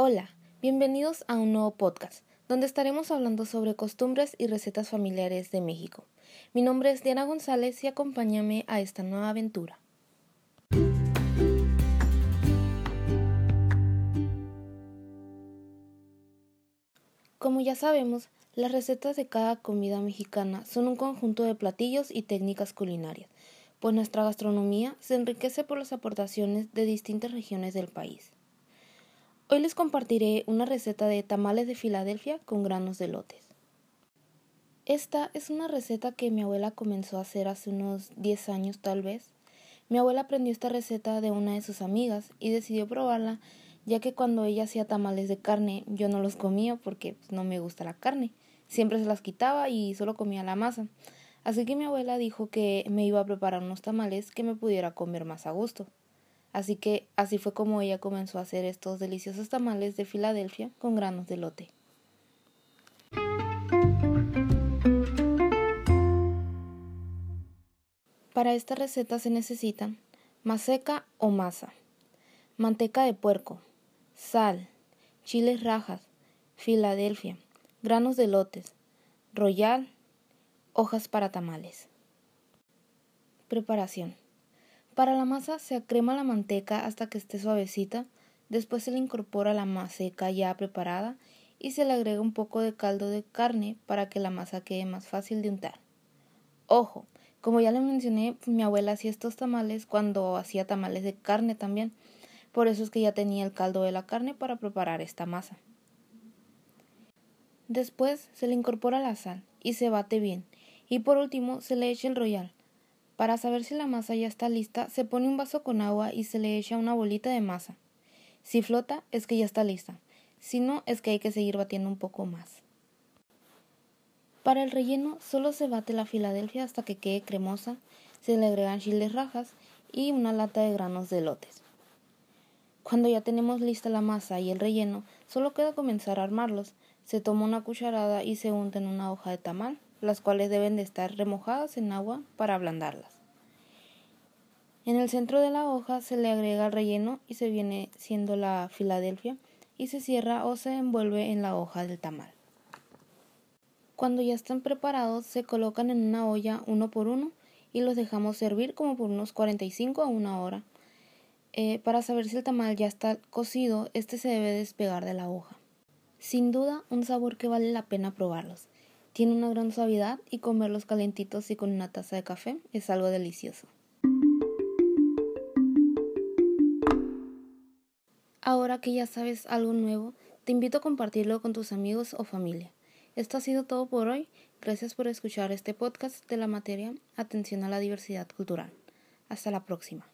Hola, bienvenidos a un nuevo podcast, donde estaremos hablando sobre costumbres y recetas familiares de México. Mi nombre es Diana González y acompáñame a esta nueva aventura. Como ya sabemos, las recetas de cada comida mexicana son un conjunto de platillos y técnicas culinarias, pues nuestra gastronomía se enriquece por las aportaciones de distintas regiones del país. Hoy les compartiré una receta de tamales de Filadelfia con granos de lotes. Esta es una receta que mi abuela comenzó a hacer hace unos 10 años tal vez. Mi abuela aprendió esta receta de una de sus amigas y decidió probarla ya que cuando ella hacía tamales de carne yo no los comía porque pues, no me gusta la carne. Siempre se las quitaba y solo comía la masa. Así que mi abuela dijo que me iba a preparar unos tamales que me pudiera comer más a gusto. Así que así fue como ella comenzó a hacer estos deliciosos tamales de Filadelfia con granos de lote. Para esta receta se necesitan maseca o masa, manteca de puerco, sal, chiles rajas, Filadelfia, granos de lotes, royal, hojas para tamales. Preparación. Para la masa se acrema la manteca hasta que esté suavecita, después se le incorpora la maseca ya preparada y se le agrega un poco de caldo de carne para que la masa quede más fácil de untar. Ojo, como ya le mencioné, mi abuela hacía estos tamales cuando hacía tamales de carne también, por eso es que ya tenía el caldo de la carne para preparar esta masa. Después se le incorpora la sal y se bate bien, y por último se le echa el royal, para saber si la masa ya está lista, se pone un vaso con agua y se le echa una bolita de masa. Si flota, es que ya está lista. Si no, es que hay que seguir batiendo un poco más. Para el relleno, solo se bate la Filadelfia hasta que quede cremosa, se le agregan chiles rajas y una lata de granos de lotes. Cuando ya tenemos lista la masa y el relleno, solo queda comenzar a armarlos. Se toma una cucharada y se unta en una hoja de tamal las cuales deben de estar remojadas en agua para ablandarlas. En el centro de la hoja se le agrega el relleno y se viene siendo la Filadelfia y se cierra o se envuelve en la hoja del tamal. Cuando ya están preparados se colocan en una olla uno por uno y los dejamos servir como por unos 45 a una hora. Eh, para saber si el tamal ya está cocido, este se debe despegar de la hoja. Sin duda, un sabor que vale la pena probarlos. Tiene una gran suavidad y comerlos calentitos y con una taza de café es algo delicioso. Ahora que ya sabes algo nuevo, te invito a compartirlo con tus amigos o familia. Esto ha sido todo por hoy. Gracias por escuchar este podcast de la materia Atención a la diversidad cultural. Hasta la próxima.